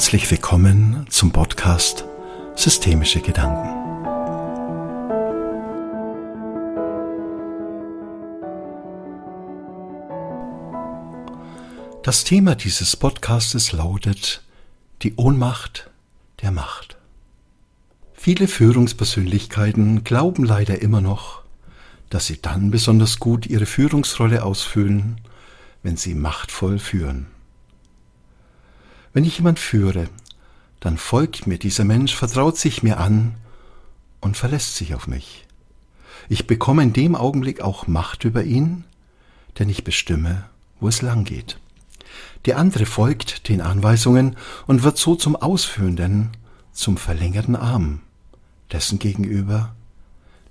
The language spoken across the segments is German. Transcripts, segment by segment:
Herzlich willkommen zum Podcast Systemische Gedanken. Das Thema dieses Podcastes lautet die Ohnmacht der Macht. Viele Führungspersönlichkeiten glauben leider immer noch, dass sie dann besonders gut ihre Führungsrolle ausfüllen, wenn sie machtvoll führen. Wenn ich jemand führe, dann folgt mir dieser Mensch, vertraut sich mir an und verlässt sich auf mich. Ich bekomme in dem Augenblick auch Macht über ihn, denn ich bestimme, wo es lang geht. Der andere folgt den Anweisungen und wird so zum Ausführenden, zum verlängerten Arm dessen gegenüber,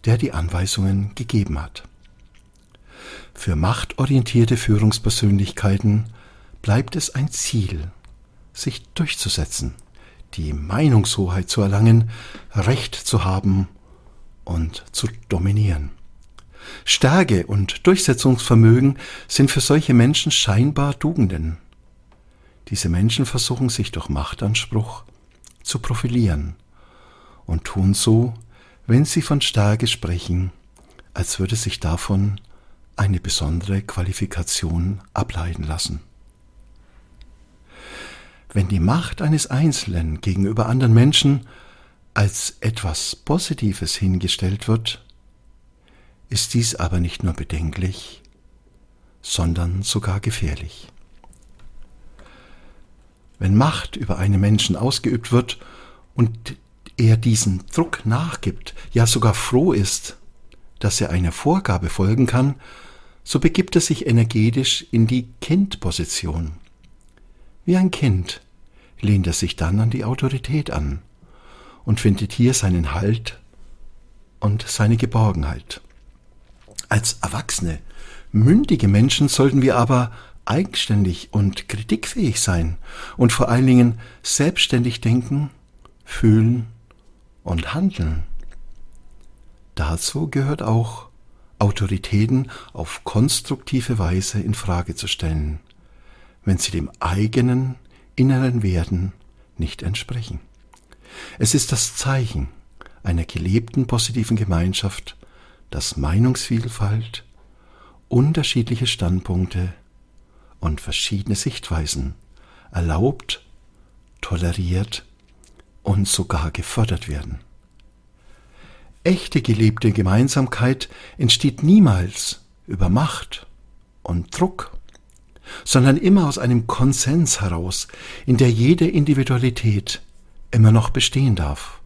der die Anweisungen gegeben hat. Für machtorientierte Führungspersönlichkeiten bleibt es ein Ziel, sich durchzusetzen, die Meinungshoheit zu erlangen, Recht zu haben und zu dominieren. Stärke und Durchsetzungsvermögen sind für solche Menschen scheinbar Tugenden. Diese Menschen versuchen sich durch Machtanspruch zu profilieren und tun so, wenn sie von Stärke sprechen, als würde sich davon eine besondere Qualifikation ableiten lassen. Wenn die Macht eines Einzelnen gegenüber anderen Menschen als etwas Positives hingestellt wird, ist dies aber nicht nur bedenklich, sondern sogar gefährlich. Wenn Macht über einen Menschen ausgeübt wird und er diesen Druck nachgibt, ja sogar froh ist, dass er einer Vorgabe folgen kann, so begibt er sich energetisch in die Kindposition. Wie ein Kind lehnt er sich dann an die Autorität an und findet hier seinen Halt und seine Geborgenheit. Als erwachsene, mündige Menschen sollten wir aber eigenständig und kritikfähig sein und vor allen Dingen selbstständig denken, fühlen und handeln. Dazu gehört auch, Autoritäten auf konstruktive Weise in Frage zu stellen wenn sie dem eigenen inneren Werden nicht entsprechen. Es ist das Zeichen einer gelebten positiven Gemeinschaft, dass Meinungsvielfalt, unterschiedliche Standpunkte und verschiedene Sichtweisen erlaubt, toleriert und sogar gefördert werden. Echte gelebte Gemeinsamkeit entsteht niemals über Macht und Druck sondern immer aus einem Konsens heraus, in der jede Individualität immer noch bestehen darf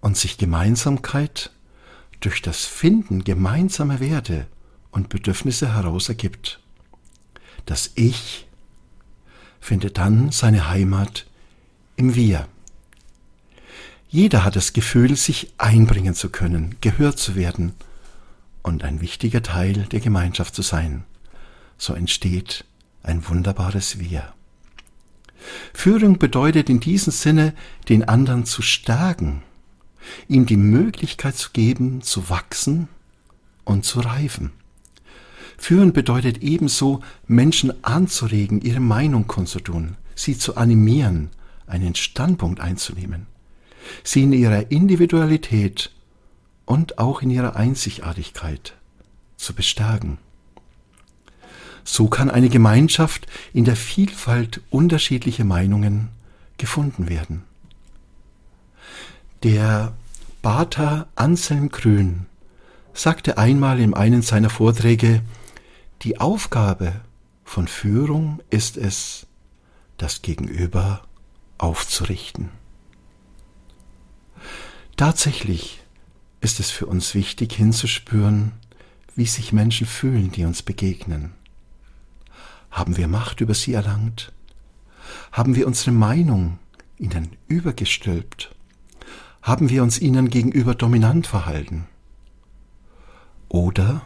und sich Gemeinsamkeit durch das Finden gemeinsamer Werte und Bedürfnisse heraus ergibt. Das Ich findet dann seine Heimat im Wir. Jeder hat das Gefühl, sich einbringen zu können, gehört zu werden und ein wichtiger Teil der Gemeinschaft zu sein so entsteht ein wunderbares Wir. Führung bedeutet in diesem Sinne, den anderen zu stärken, ihm die Möglichkeit zu geben, zu wachsen und zu reifen. Führen bedeutet ebenso, Menschen anzuregen, ihre Meinung kundzutun, sie zu animieren, einen Standpunkt einzunehmen, sie in ihrer Individualität und auch in ihrer Einzigartigkeit zu bestärken. So kann eine Gemeinschaft in der Vielfalt unterschiedlicher Meinungen gefunden werden. Der Pater Anselm Grün sagte einmal in einem seiner Vorträge, die Aufgabe von Führung ist es, das Gegenüber aufzurichten. Tatsächlich ist es für uns wichtig hinzuspüren, wie sich Menschen fühlen, die uns begegnen. Haben wir Macht über sie erlangt? Haben wir unsere Meinung ihnen übergestülpt? Haben wir uns ihnen gegenüber dominant verhalten? Oder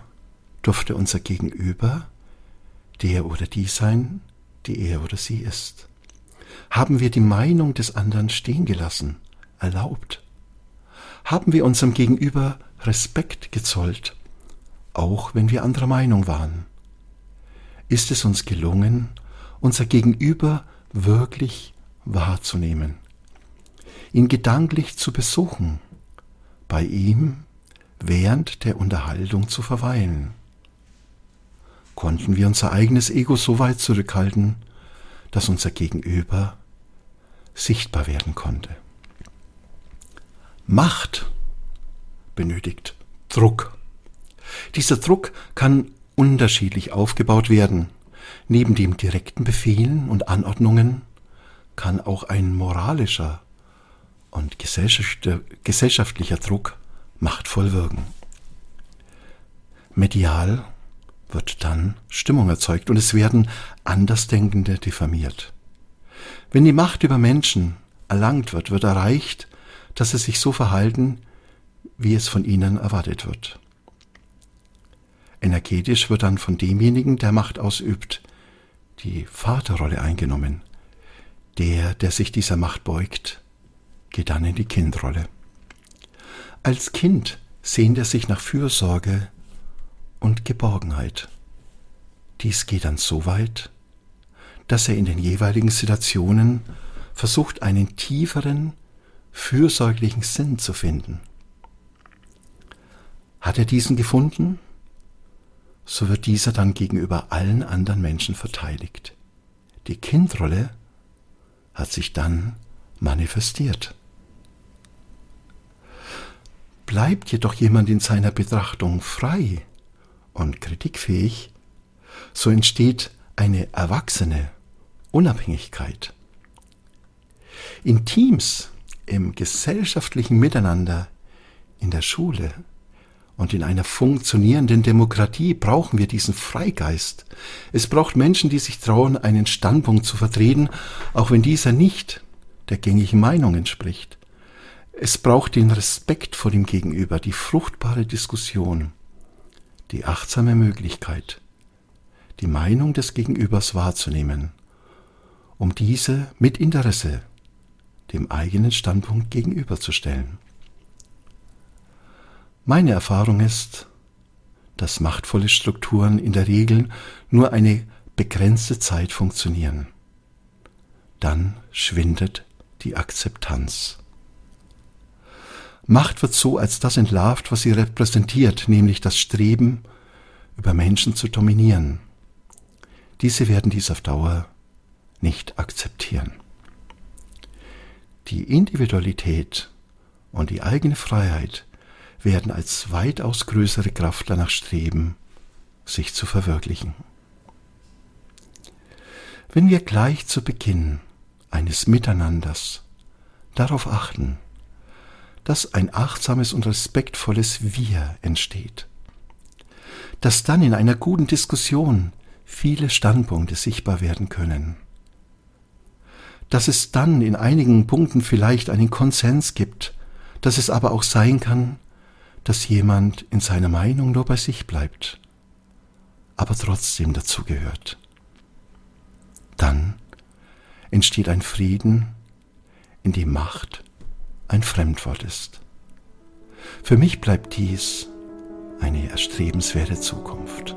durfte unser Gegenüber der oder die sein, die er oder sie ist? Haben wir die Meinung des anderen stehen gelassen, erlaubt? Haben wir unserem Gegenüber Respekt gezollt, auch wenn wir anderer Meinung waren? Ist es uns gelungen, unser Gegenüber wirklich wahrzunehmen, ihn gedanklich zu besuchen, bei ihm während der Unterhaltung zu verweilen. Konnten wir unser eigenes Ego so weit zurückhalten, dass unser Gegenüber sichtbar werden konnte. Macht benötigt Druck. Dieser Druck kann unterschiedlich aufgebaut werden. Neben dem direkten Befehlen und Anordnungen kann auch ein moralischer und gesellschaftlicher Druck machtvoll wirken. Medial wird dann Stimmung erzeugt und es werden Andersdenkende diffamiert. Wenn die Macht über Menschen erlangt wird, wird erreicht, dass sie sich so verhalten, wie es von ihnen erwartet wird. Energetisch wird dann von demjenigen, der Macht ausübt, die Vaterrolle eingenommen. Der, der sich dieser Macht beugt, geht dann in die Kindrolle. Als Kind sehnt er sich nach Fürsorge und Geborgenheit. Dies geht dann so weit, dass er in den jeweiligen Situationen versucht, einen tieferen, fürsorglichen Sinn zu finden. Hat er diesen gefunden, so wird dieser dann gegenüber allen anderen Menschen verteidigt. Die Kindrolle hat sich dann manifestiert. Bleibt jedoch jemand in seiner Betrachtung frei und kritikfähig, so entsteht eine erwachsene Unabhängigkeit. In Teams, im gesellschaftlichen Miteinander, in der Schule und in einer funktionierenden Demokratie brauchen wir diesen Freigeist. Es braucht Menschen, die sich trauen, einen Standpunkt zu vertreten, auch wenn dieser nicht der gängigen Meinung entspricht. Es braucht den Respekt vor dem Gegenüber, die fruchtbare Diskussion, die achtsame Möglichkeit, die Meinung des Gegenübers wahrzunehmen, um diese mit Interesse dem eigenen Standpunkt gegenüberzustellen. Meine Erfahrung ist, dass machtvolle Strukturen in der Regel nur eine begrenzte Zeit funktionieren. Dann schwindet die Akzeptanz. Macht wird so als das entlarvt, was sie repräsentiert, nämlich das Streben, über Menschen zu dominieren. Diese werden dies auf Dauer nicht akzeptieren. Die Individualität und die eigene Freiheit werden als weitaus größere Kraft danach streben, sich zu verwirklichen. Wenn wir gleich zu Beginn eines Miteinanders darauf achten, dass ein achtsames und respektvolles Wir entsteht, dass dann in einer guten Diskussion viele Standpunkte sichtbar werden können, dass es dann in einigen Punkten vielleicht einen Konsens gibt, dass es aber auch sein kann, dass jemand in seiner Meinung nur bei sich bleibt, aber trotzdem dazugehört. Dann entsteht ein Frieden, in dem Macht ein Fremdwort ist. Für mich bleibt dies eine erstrebenswerte Zukunft.